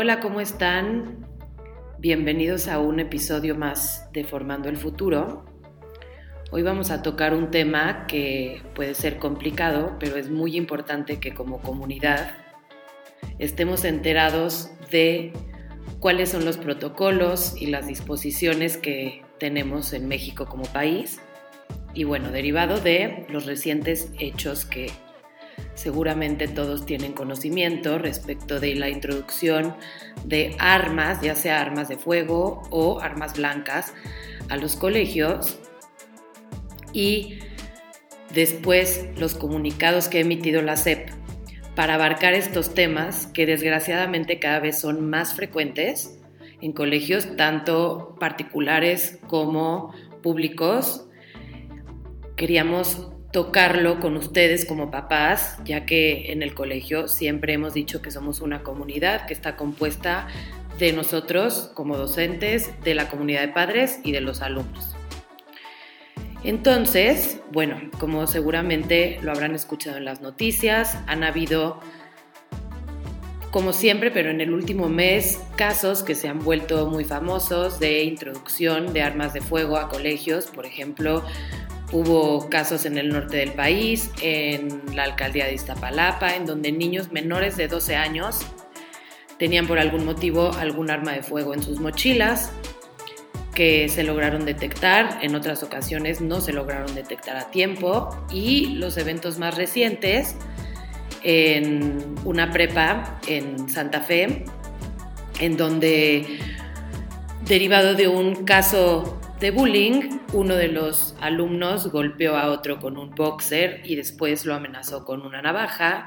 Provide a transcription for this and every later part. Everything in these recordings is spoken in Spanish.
Hola, ¿cómo están? Bienvenidos a un episodio más de Formando el Futuro. Hoy vamos a tocar un tema que puede ser complicado, pero es muy importante que como comunidad estemos enterados de cuáles son los protocolos y las disposiciones que tenemos en México como país y bueno, derivado de los recientes hechos que seguramente todos tienen conocimiento respecto de la introducción de armas, ya sea armas de fuego o armas blancas, a los colegios y después los comunicados que ha emitido la SEP para abarcar estos temas que desgraciadamente cada vez son más frecuentes en colegios, tanto particulares como públicos. Queríamos tocarlo con ustedes como papás, ya que en el colegio siempre hemos dicho que somos una comunidad que está compuesta de nosotros como docentes, de la comunidad de padres y de los alumnos. Entonces, bueno, como seguramente lo habrán escuchado en las noticias, han habido, como siempre, pero en el último mes, casos que se han vuelto muy famosos de introducción de armas de fuego a colegios, por ejemplo, Hubo casos en el norte del país, en la alcaldía de Iztapalapa, en donde niños menores de 12 años tenían por algún motivo algún arma de fuego en sus mochilas que se lograron detectar, en otras ocasiones no se lograron detectar a tiempo y los eventos más recientes en una prepa en Santa Fe, en donde derivado de un caso de bullying, uno de los alumnos golpeó a otro con un boxer y después lo amenazó con una navaja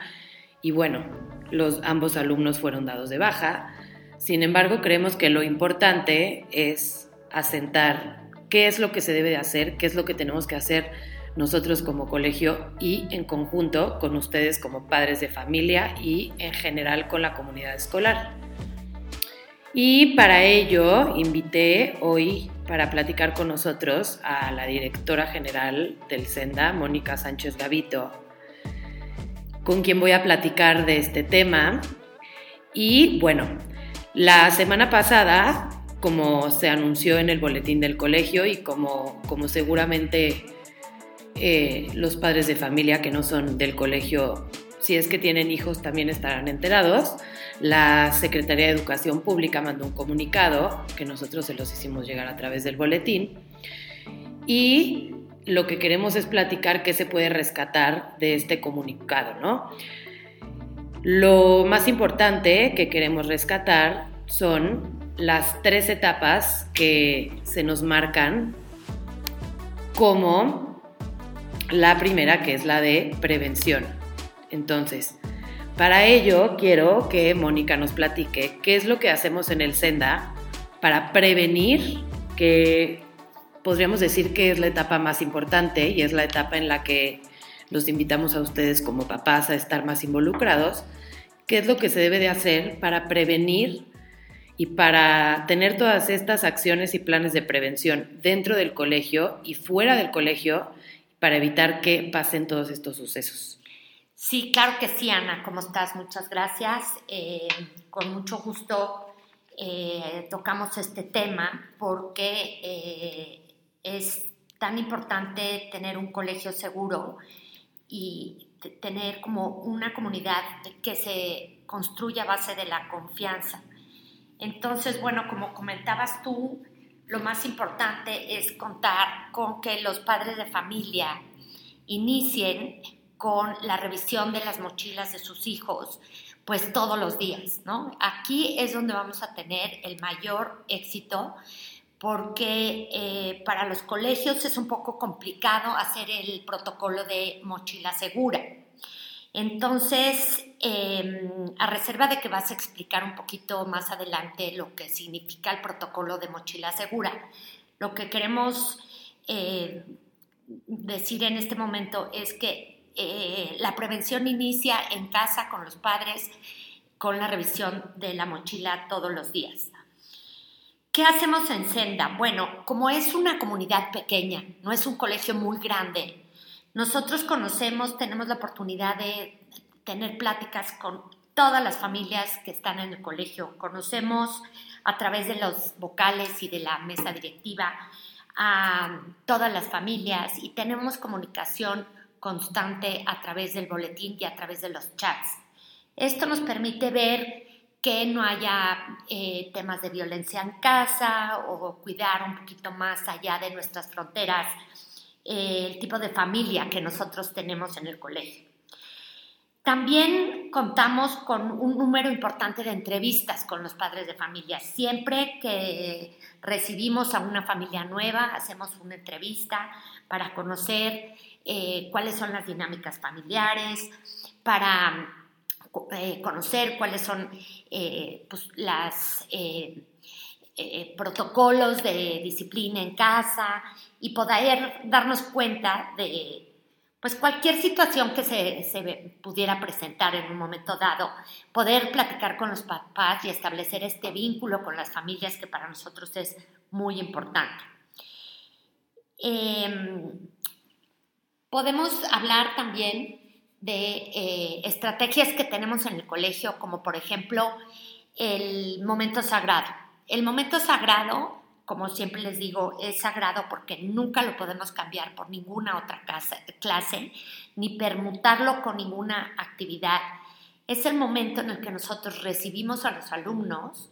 y bueno, los ambos alumnos fueron dados de baja. Sin embargo, creemos que lo importante es asentar qué es lo que se debe de hacer, qué es lo que tenemos que hacer nosotros como colegio y en conjunto con ustedes como padres de familia y en general con la comunidad escolar. Y para ello invité hoy para platicar con nosotros a la directora general del Senda, Mónica Sánchez Gavito, con quien voy a platicar de este tema. Y bueno, la semana pasada, como se anunció en el boletín del colegio y como, como seguramente eh, los padres de familia que no son del colegio, si es que tienen hijos, también estarán enterados, la Secretaría de Educación Pública mandó un comunicado que nosotros se los hicimos llegar a través del boletín y lo que queremos es platicar qué se puede rescatar de este comunicado, ¿no? Lo más importante que queremos rescatar son las tres etapas que se nos marcan como la primera, que es la de prevención. Entonces, para ello, quiero que Mónica nos platique qué es lo que hacemos en el Senda para prevenir, que podríamos decir que es la etapa más importante y es la etapa en la que los invitamos a ustedes como papás a estar más involucrados, qué es lo que se debe de hacer para prevenir y para tener todas estas acciones y planes de prevención dentro del colegio y fuera del colegio para evitar que pasen todos estos sucesos. Sí, claro que sí, Ana. ¿Cómo estás? Muchas gracias. Eh, con mucho gusto eh, tocamos este tema porque eh, es tan importante tener un colegio seguro y tener como una comunidad que se construya a base de la confianza. Entonces, bueno, como comentabas tú, lo más importante es contar con que los padres de familia inicien con la revisión de las mochilas de sus hijos, pues todos los días, ¿no? Aquí es donde vamos a tener el mayor éxito porque eh, para los colegios es un poco complicado hacer el protocolo de mochila segura. Entonces, em, a reserva de que vas a explicar un poquito más adelante lo que significa el protocolo de mochila segura, lo que queremos eh, decir en este momento es que eh, la prevención inicia en casa con los padres, con la revisión de la mochila todos los días. ¿Qué hacemos en Senda? Bueno, como es una comunidad pequeña, no es un colegio muy grande, nosotros conocemos, tenemos la oportunidad de tener pláticas con todas las familias que están en el colegio. Conocemos a través de los vocales y de la mesa directiva a todas las familias y tenemos comunicación constante a través del boletín y a través de los chats. Esto nos permite ver que no haya eh, temas de violencia en casa o cuidar un poquito más allá de nuestras fronteras eh, el tipo de familia que nosotros tenemos en el colegio. También contamos con un número importante de entrevistas con los padres de familia. Siempre que recibimos a una familia nueva, hacemos una entrevista para conocer eh, cuáles son las dinámicas familiares, para eh, conocer cuáles son eh, pues, los protocolos de disciplina en casa y poder darnos cuenta de pues cualquier situación que se, se, pudiera presentar en un momento dado, poder platicar con los papás y establecer este vínculo con las familias que para nosotros es muy importante. Em, podemos hablar también de eh, estrategias que tenemos en el colegio, como por ejemplo el momento sagrado. El momento sagrado como siempre les digo, es sagrado porque nunca lo podemos cambiar por ninguna otra clase, ni permutarlo con ninguna actividad. Es el momento en el que nosotros recibimos a los alumnos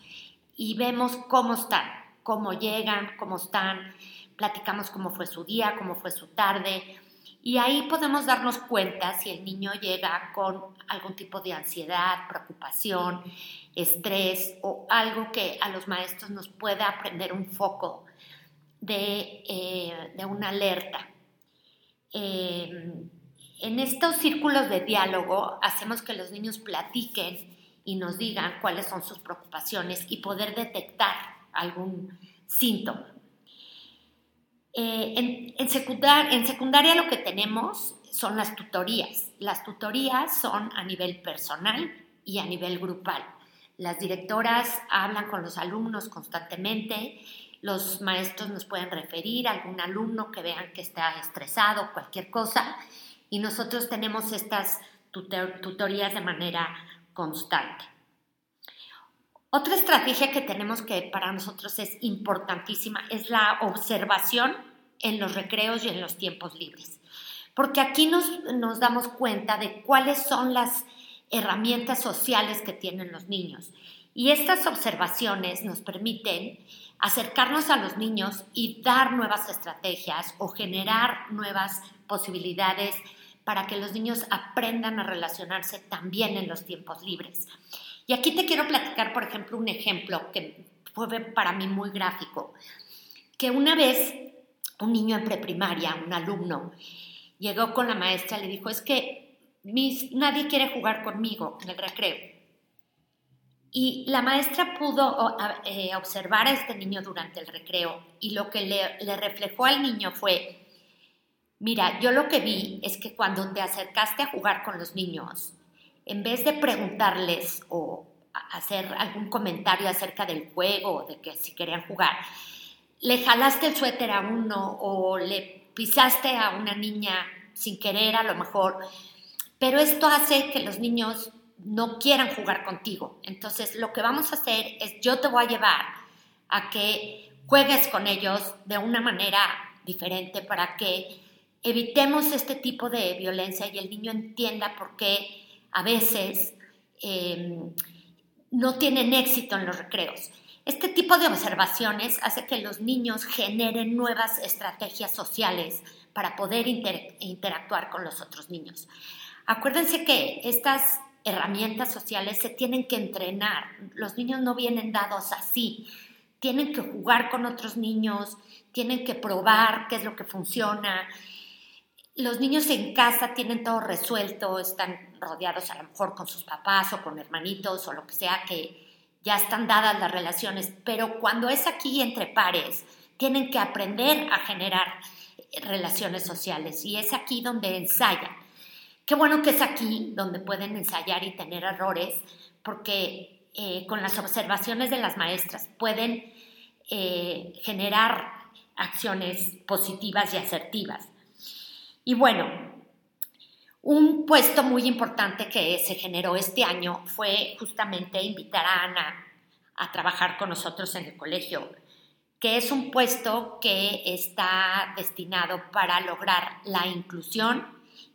y vemos cómo están, cómo llegan, cómo están, platicamos cómo fue su día, cómo fue su tarde, y ahí podemos darnos cuenta si el niño llega con algún tipo de ansiedad, preocupación, estrés o algo que a los maestros nos pueda prender un foco de, eh, una alerta. Em, en estos círculos de diálogo hacemos que los niños platiquen y nos digan cuáles son sus preocupaciones y poder detectar algún síntoma. Eh, en, secundaria lo que tenemos son las tutorías. Las tutorías son a nivel personal y a nivel grupal. Las directoras hablan con los alumnos constantemente, los maestros nos pueden referir a algún alumno que vean que está estresado, cualquier cosa, y nosotros tenemos estas tutorías de manera constante. Otra estrategia que tenemos que para nosotros es importantísima es la observación en los recreos y en los tiempos libres. Porque aquí nos, nos damos cuenta de cuáles son las herramientas sociales que tienen los niños. Y estas observaciones nos permiten acercarnos a los niños y dar nuevas estrategias o generar nuevas posibilidades para que los niños aprendan a relacionarse también en los tiempos libres. Y aquí te quiero platicar, por ejemplo, un ejemplo que fue para mí muy gráfico, que una vez un niño en preprimaria, un alumno, llegó con la maestra y le dijo, es que nadie quiere jugar conmigo en el recreo. Y la maestra pudo eh, observar a este niño durante el recreo y lo que le, le reflejó al niño fue, mira, yo lo que vi es que cuando te acercaste a jugar con los niños, en vez de preguntarles o hacer algún comentario acerca del juego de que si querían jugar, le jalaste el suéter a uno o le pisaste a una niña sin querer a lo mejor, pero esto hace que los niños no quieran jugar contigo. Entonces lo que vamos a hacer es yo te voy a llevar a que juegues con ellos de una manera diferente para que evitemos este tipo de violencia y el niño entienda por qué a veces em, no tienen éxito en los recreos. Este tipo de observaciones hace que los niños generen nuevas estrategias sociales para poder interactuar con los otros niños. Acuérdense que estas herramientas sociales se tienen que entrenar. Los niños no vienen dados así. Tienen que jugar con otros niños, tienen que probar qué es lo que funciona los niños en casa tienen todo resuelto, están rodeados a lo mejor con sus papás o con hermanitos o lo que sea, que ya están dadas las relaciones, pero cuando es aquí entre pares, tienen que aprender a generar relaciones sociales y es aquí donde ensayan. Qué bueno que es aquí donde pueden ensayar y tener errores, porque eh, con las observaciones de las maestras pueden eh, generar acciones positivas y asertivas. Y bueno, Un puesto muy importante que se generó este año fue justamente invitar a Ana a trabajar con nosotros en el colegio, que es un puesto que está destinado para lograr la inclusión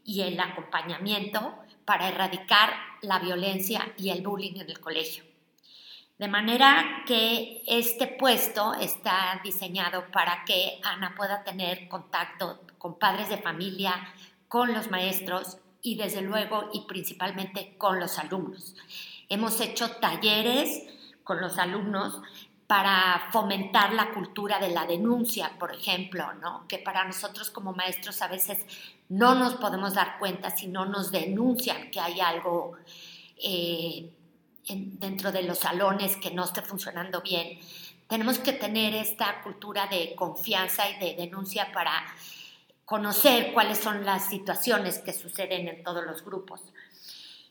y el acompañamiento para erradicar la violencia y el bullying en el colegio. De manera que este puesto está diseñado para que Ana pueda tener contacto con padres de familia, con los maestros y desde luego y principalmente con los alumnos. Hemos hecho talleres con los alumnos para fomentar la cultura de la denuncia, por ejemplo, ¿no? que para nosotros como maestros a veces no nos podemos dar cuenta si no nos denuncian que hay algo eh, dentro de los salones que no esté funcionando bien. Tenemos que tener esta cultura de confianza y de denuncia para conocer cuáles son las situaciones que suceden en todos los grupos.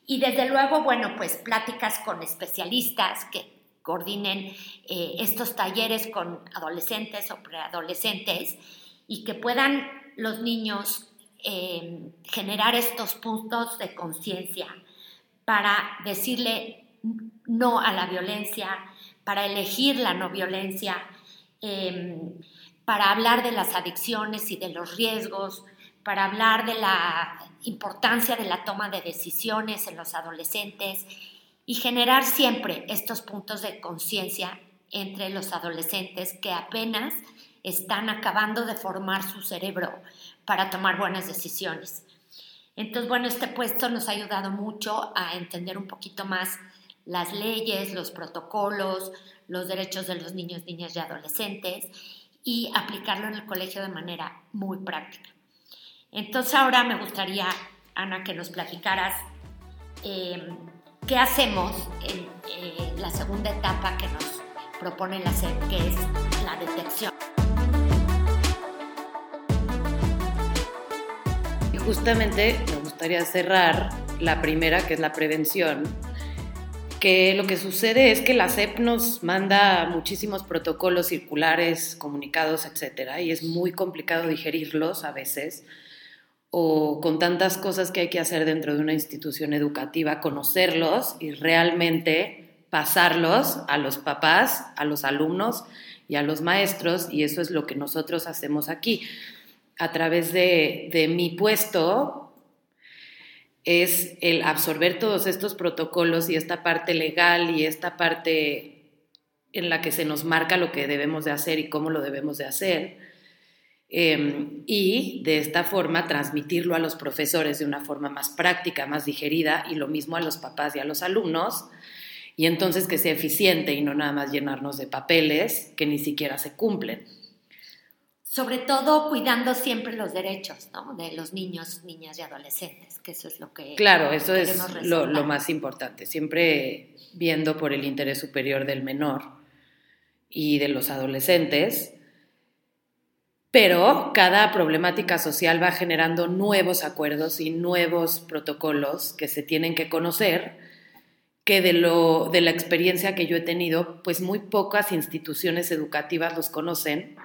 Y desde luego, bueno, pues pláticas con especialistas que coordinen eh, estos talleres con adolescentes o preadolescentes y que puedan los niños eh, generar estos puntos de conciencia para decirle no a la violencia, para elegir la no violencia, em, para hablar de las adicciones y de los riesgos, para hablar de la importancia de la toma de decisiones en los adolescentes y generar siempre estos puntos de conciencia entre los adolescentes que apenas están acabando de formar su cerebro para tomar buenas decisiones. Entonces, bueno, este puesto nos ha ayudado mucho a entender un poquito más las leyes, los protocolos, los derechos de los niños, niñas y adolescentes y aplicarlo en el colegio de manera muy práctica. Entonces ahora me gustaría, Ana, que nos platicaras eh, qué hacemos en la segunda etapa que nos propone la SEP, que es la detección. Y justamente me gustaría cerrar la primera, que es la prevención, que lo que sucede es que la SEP nos manda muchísimos protocolos circulares, comunicados, etcétera, y es muy complicado digerirlos a veces, o con tantas cosas que hay que hacer dentro de una institución educativa, conocerlos y realmente pasarlos a los papás, a los alumnos y a los maestros, y eso es lo que nosotros hacemos aquí. A través de, de mi puesto, es el absorber todos estos protocolos y esta parte legal y esta parte en la que se nos marca lo que debemos de hacer y cómo lo debemos de hacer. Em, y de esta forma transmitirlo a los profesores de una forma más práctica, más digerida y lo mismo a los papás y a los alumnos. Y entonces que sea eficiente y no nada más llenarnos de papeles que ni siquiera se cumplen sobre todo cuidando siempre los derechos de los niños, niñas y adolescentes, que eso es lo que... Claro, eso es lo, más importante, siempre viendo por el interés superior del menor y de los adolescentes, pero cada problemática social va generando nuevos acuerdos y nuevos protocolos que se tienen que conocer, que de, lo, de la experiencia que yo he tenido, pues muy pocas instituciones educativas los conocen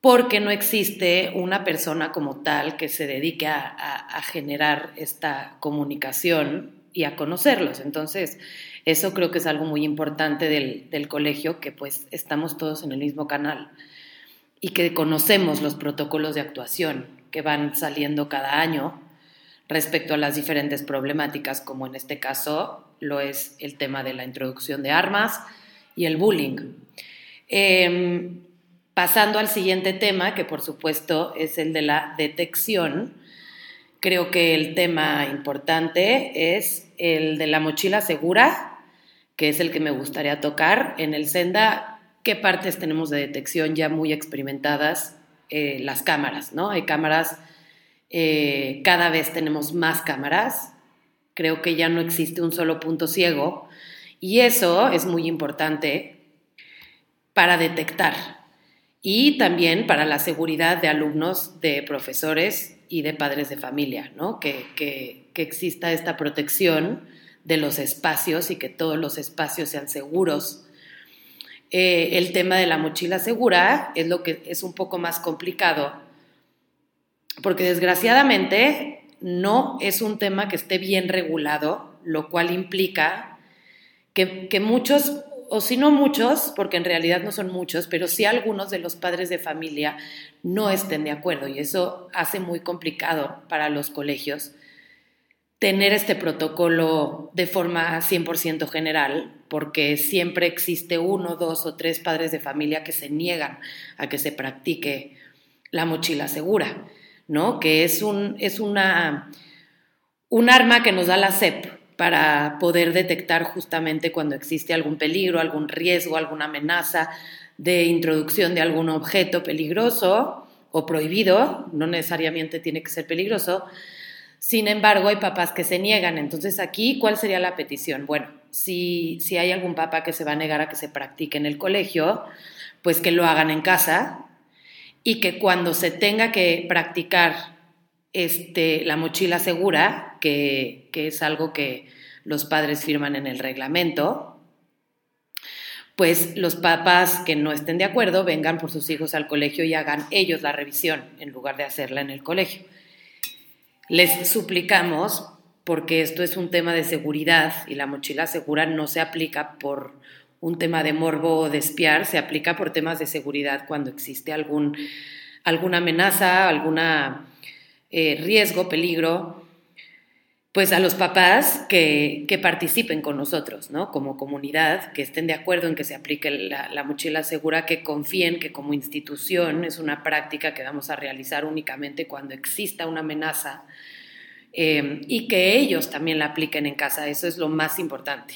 porque no existe una persona como tal que se dedique a, generar esta comunicación y a conocerlos. Entonces, eso creo que es algo muy importante del, del, colegio, que pues estamos todos en el mismo canal y que conocemos los protocolos de actuación que van saliendo cada año respecto a las diferentes problemáticas, como en este caso lo es el tema de la introducción de armas y el bullying. Eh, Pasando al siguiente tema, que por supuesto es el de la detección, creo que el tema importante es el de la mochila segura, que es el que me gustaría tocar. En el Senda, ¿qué partes tenemos de detección ya muy experimentadas? Eh, las cámaras, ¿no? Hay cámaras, eh, cada vez tenemos más cámaras, creo que ya no existe un solo punto ciego y eso es muy importante para detectar y también para la seguridad de alumnos, de profesores y de padres de familia, ¿no? que, que, que exista esta protección de los espacios y que todos los espacios sean seguros. Eh, el tema de la mochila segura es lo que es un poco más complicado, porque desgraciadamente no es un tema que esté bien regulado, lo cual implica que, que muchos, o si no muchos, porque en realidad no son muchos, pero sí algunos de los padres de familia no estén de acuerdo y eso hace muy complicado para los colegios tener este protocolo de forma 100% general, porque siempre existe uno, dos o tres padres de familia que se niegan a que se practique la mochila segura, ¿no? Que es un, es una, un arma que nos da la SEP para poder detectar justamente cuando existe algún peligro, algún riesgo, alguna amenaza de introducción de algún objeto peligroso o prohibido, no necesariamente tiene que ser peligroso, sin embargo, hay papás que se niegan. Entonces, aquí, ¿cuál sería la petición? Bueno, si, si hay algún papá que se va a negar a que se practique en el colegio, pues que lo hagan en casa y que cuando se tenga que practicar este, la mochila segura, que, que es algo que los padres firman en el reglamento, pues los papás que no estén de acuerdo vengan por sus hijos al colegio y hagan ellos la revisión en lugar de hacerla en el colegio. Les suplicamos, porque esto es un tema de seguridad y la mochila segura no se aplica por un tema de morbo o de espiar, se aplica por temas de seguridad cuando existe algún, alguna amenaza, algún eh, riesgo, peligro, pues a los papás que, participen con nosotros, ¿no? Como comunidad, que estén de acuerdo en que se aplique la, la, mochila segura, que confíen que como institución es una práctica que vamos a realizar únicamente cuando exista una amenaza Em, y que ellos también la apliquen en casa. Eso es lo más importante.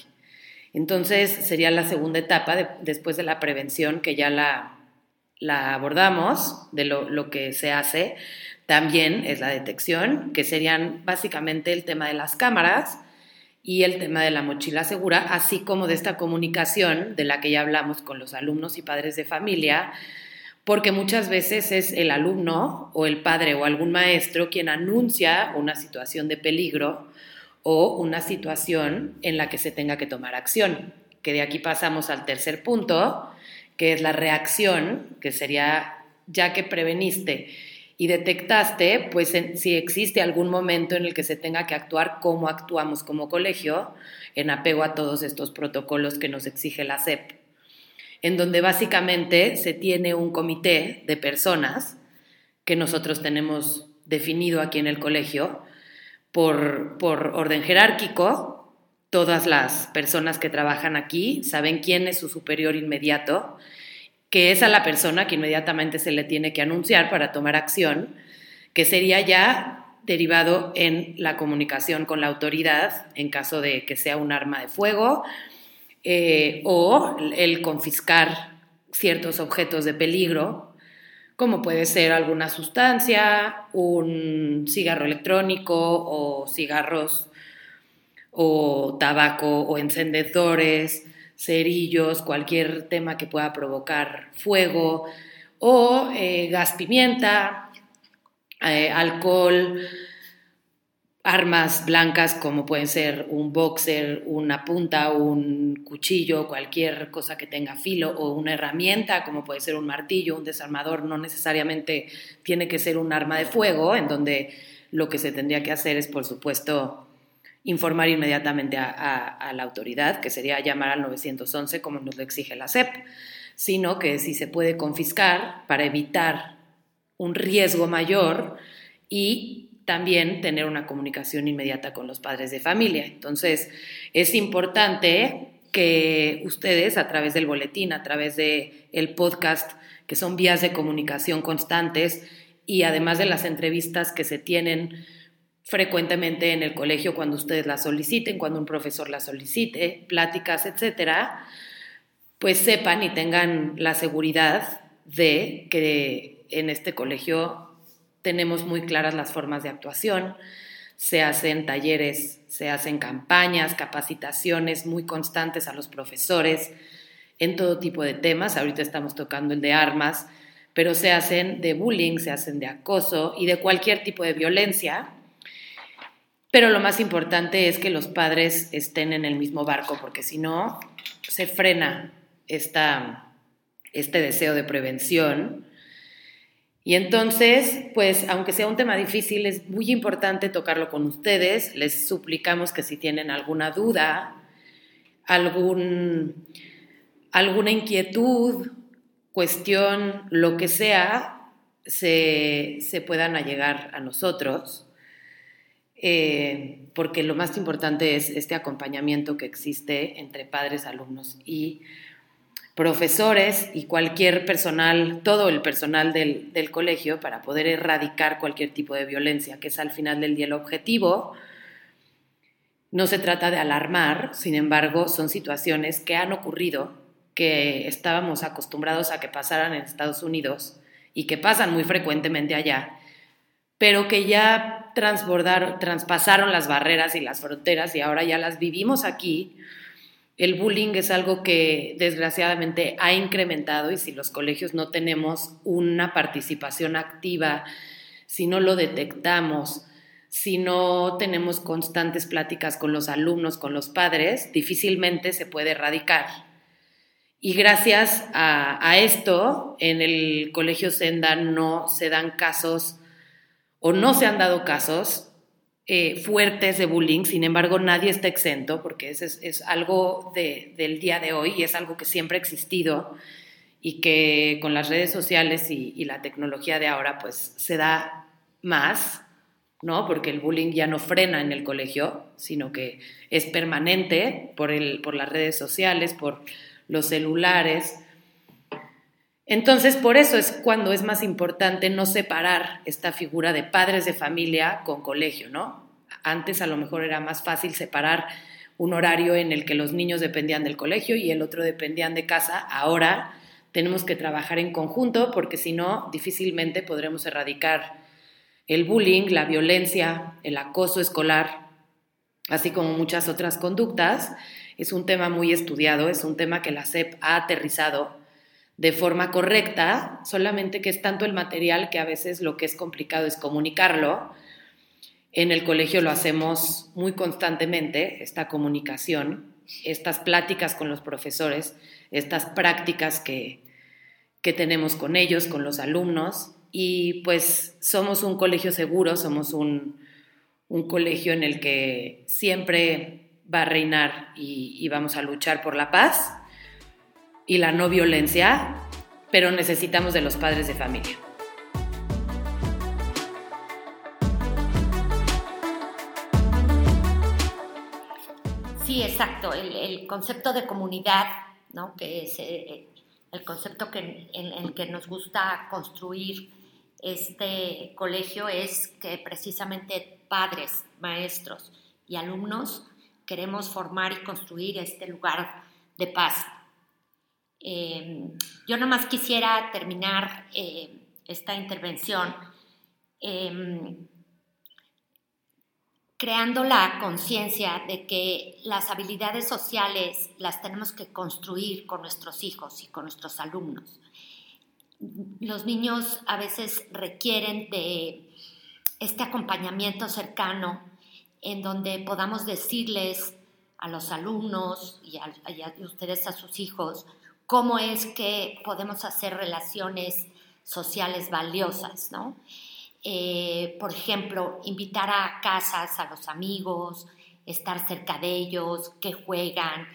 Entonces sería la segunda etapa después de la prevención que ya la, la abordamos, de lo, lo, que se hace. También es la detección, que serían básicamente el tema de las cámaras y el tema de la mochila segura, así como de esta comunicación de la que ya hablamos con los alumnos y padres de familia, porque muchas veces es el alumno o el padre o algún maestro quien anuncia una situación de peligro o una situación en la que se tenga que tomar acción. Que de aquí pasamos al tercer punto, que es la reacción, que sería ya que preveniste y detectaste, pues si existe algún momento en el que se tenga que actuar, cómo actuamos como colegio en apego a todos estos protocolos que nos exige la SEP en donde básicamente se tiene un comité de personas que nosotros tenemos definido aquí en el colegio por, por orden jerárquico. Todas las personas que trabajan aquí saben quién es su superior inmediato, que es a la persona que inmediatamente se le tiene que anunciar para tomar acción, que sería ya derivado en la comunicación con la autoridad en caso de que sea un arma de fuego eh, o el confiscar ciertos objetos de peligro, como puede ser alguna sustancia, un cigarro electrónico o cigarros o tabaco o encendedores, cerillos, cualquier tema que pueda provocar fuego, o eh, gas pimienta, eh, alcohol, armas blancas como pueden ser un boxer, una punta, un cuchillo, cualquier cosa que tenga filo o una herramienta como puede ser un martillo, un desarmador, no necesariamente tiene que ser un arma de fuego, en donde lo que se tendría que hacer es, por supuesto, informar inmediatamente a, la autoridad, que sería llamar al 911 como nos lo exige la SEP, sino que si se puede confiscar para evitar un riesgo mayor y también tener una comunicación inmediata con los padres de familia. Entonces, es importante que ustedes a través del boletín, a través del el podcast, que son vías de comunicación constantes y además de las entrevistas que se tienen frecuentemente en el colegio cuando ustedes las soliciten, cuando un profesor las solicite, pláticas, etcétera, pues sepan y tengan la seguridad de que en este colegio tenemos muy claras las formas de actuación, se hacen talleres, se hacen campañas, capacitaciones muy constantes a los profesores en todo tipo de temas. Ahorita estamos tocando el de armas, pero se hacen de bullying, se hacen de acoso y de cualquier tipo de violencia. Pero lo más importante es que los padres estén en el mismo barco, porque si no, se frena esta, este deseo de prevención Y entonces, pues, aunque sea un tema difícil, es muy importante tocarlo con ustedes. Les suplicamos que si tienen alguna duda, algún, alguna inquietud, cuestión, lo que sea, se, se puedan allegar a nosotros. Eh, porque lo más importante es este acompañamiento que existe entre padres, alumnos y profesores y cualquier personal, todo el personal del, del, colegio para poder erradicar cualquier tipo de violencia, que es al final del día el objetivo. No se trata de alarmar, sin embargo, son situaciones que han ocurrido, que estábamos acostumbrados a que pasaran en Estados Unidos y que pasan muy frecuentemente allá, pero que ya transbordaron, traspasaron las barreras y las fronteras y ahora ya las vivimos aquí el bullying es algo que desgraciadamente ha incrementado y si los colegios no tenemos una participación activa, si no lo detectamos, si no tenemos constantes pláticas con los alumnos, con los padres, difícilmente se puede erradicar. Y gracias a, esto, en el Colegio Senda no se dan casos o no se han dado casos eh, fuertes de bullying, sin embargo nadie está exento porque es, es, algo del día de hoy y es algo que siempre ha existido y que con las redes sociales y, la tecnología de ahora pues se da más, ¿no? Porque el bullying ya no frena en el colegio, sino que es permanente por, el, por las redes sociales, por los celulares. Entonces, por eso es cuando es más importante no separar esta figura de padres de familia con colegio, ¿no? Antes a lo mejor era más fácil separar un horario en el que los niños dependían del colegio y el otro dependían de casa. Ahora tenemos que trabajar en conjunto porque si no, difícilmente podremos erradicar el bullying, la violencia, el acoso escolar, así como muchas otras conductas. Es un tema muy estudiado, es un tema que la SEP ha aterrizado de forma correcta, solamente que es tanto el material que a veces lo que es complicado es comunicarlo. En el colegio lo hacemos muy constantemente, esta comunicación, estas pláticas con los profesores, estas prácticas que, que tenemos con ellos, con los alumnos, y pues somos un colegio seguro, somos un, un colegio en el que siempre va a reinar y, y vamos a luchar por la paz y la no violencia, pero necesitamos de los padres de familia. Sí, exacto. El, concepto de comunidad, ¿no? que es eh, el concepto que, en el que nos gusta construir este colegio, es que precisamente padres, maestros y alumnos queremos formar y construir este lugar de paz, eh, yo nomás quisiera terminar eh, esta intervención em, creando la conciencia de que las habilidades sociales las tenemos que construir con nuestros hijos y con nuestros alumnos. Los niños a veces requieren de este acompañamiento cercano en donde podamos decirles a los alumnos y a ustedes a sus hijos, cómo es que podemos hacer relaciones sociales valiosas, ¿no? Eh, por ejemplo, invitar a casas a los amigos, estar cerca de ellos, qué juegan,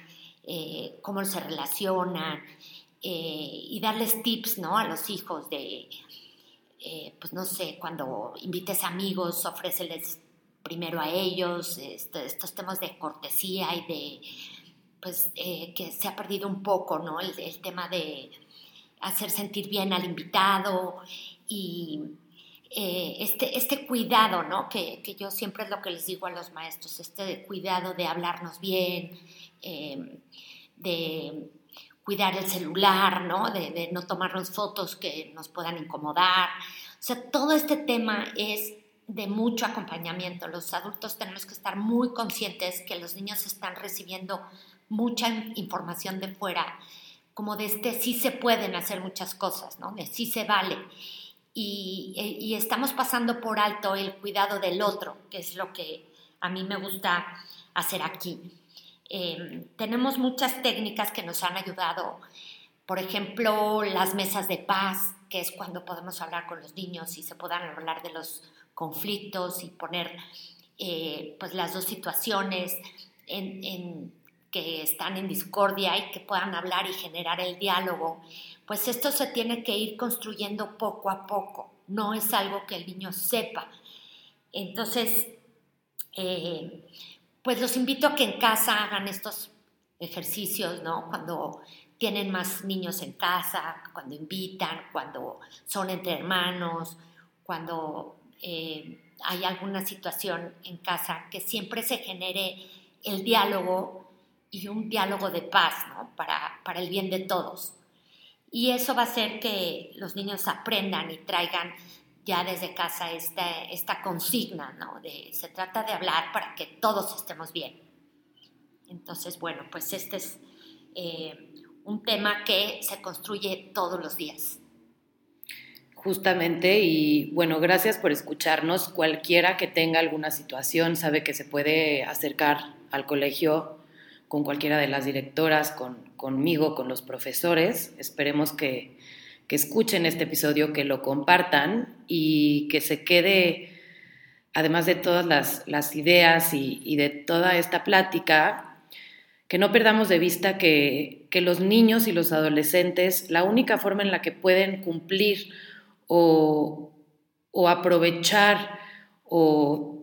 eh, cómo se relacionan eh, y darles tips, ¿no? A los hijos de, pues no sé, cuando invites amigos, ofréceles primero a ellos estos temas de cortesía y de pues eh, que se ha perdido un poco, ¿no? El, tema de hacer sentir bien al invitado y eh, este, este cuidado, ¿no? Que, yo siempre es lo que les digo a los maestros, este cuidado de hablarnos bien, em, de cuidar el celular, ¿no? De, de no tomarnos fotos que nos puedan incomodar. O sea, todo este tema es de mucho acompañamiento. Los adultos tenemos que estar muy conscientes que los niños están recibiendo mucha información de fuera, como de este sí se pueden hacer muchas cosas, ¿no? De sí se vale. Y, y, estamos pasando por alto el cuidado del otro, que es lo que a mí me gusta hacer aquí. Em, tenemos muchas técnicas que nos han ayudado, por ejemplo, las mesas de paz, que es cuando podemos hablar con los niños y se puedan hablar de los conflictos y poner eh, pues las dos situaciones en, que están en discordia y que puedan hablar y generar el diálogo, pues esto se tiene que ir construyendo poco a poco, no es algo que el niño sepa. Entonces, eh, pues los invito a que en casa hagan estos ejercicios, ¿no? Cuando tienen más niños en casa, cuando invitan, cuando son entre hermanos, cuando eh, hay alguna situación en casa, que siempre se genere el diálogo y un diálogo de paz, ¿no? Para, para el bien de todos. Y eso va a hacer que los niños aprendan y traigan ya desde casa esta, esta consigna, ¿no? De, se trata de hablar para que todos estemos bien. Entonces, bueno, pues este es eh, un tema que se construye todos los días. Justamente, y bueno, gracias por escucharnos. Cualquiera que tenga alguna situación sabe que se puede acercar al colegio con cualquiera de las directoras, con, conmigo, con los profesores. Esperemos que, escuchen este episodio, que lo compartan y que se quede, además de todas las, ideas y, y, de toda esta plática, que no perdamos de vista que, que los niños y los adolescentes, la única forma en la que pueden cumplir o, o aprovechar o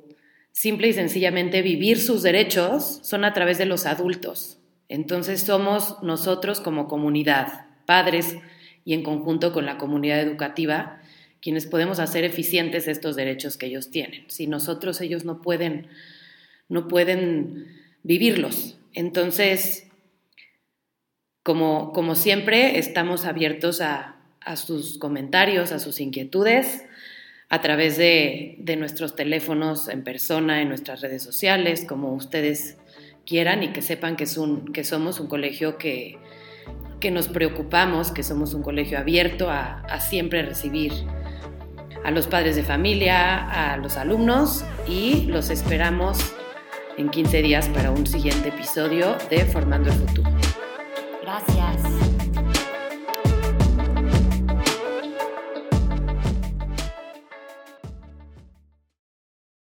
simple y sencillamente vivir sus derechos son a través de los adultos. Entonces somos nosotros como comunidad, padres y en conjunto con la comunidad educativa, quienes podemos hacer eficientes estos derechos que ellos tienen. Si nosotros ellos no pueden, no pueden vivirlos. Entonces, como, como siempre, estamos abiertos a, a sus comentarios, a sus inquietudes a través de, nuestros teléfonos en persona, en nuestras redes sociales, como ustedes quieran y que sepan que, es un, que somos un colegio que, que nos preocupamos, que somos un colegio abierto a, a siempre recibir a los padres de familia, a los alumnos y los esperamos en 15 días para un siguiente episodio de Formando el Futuro. Gracias.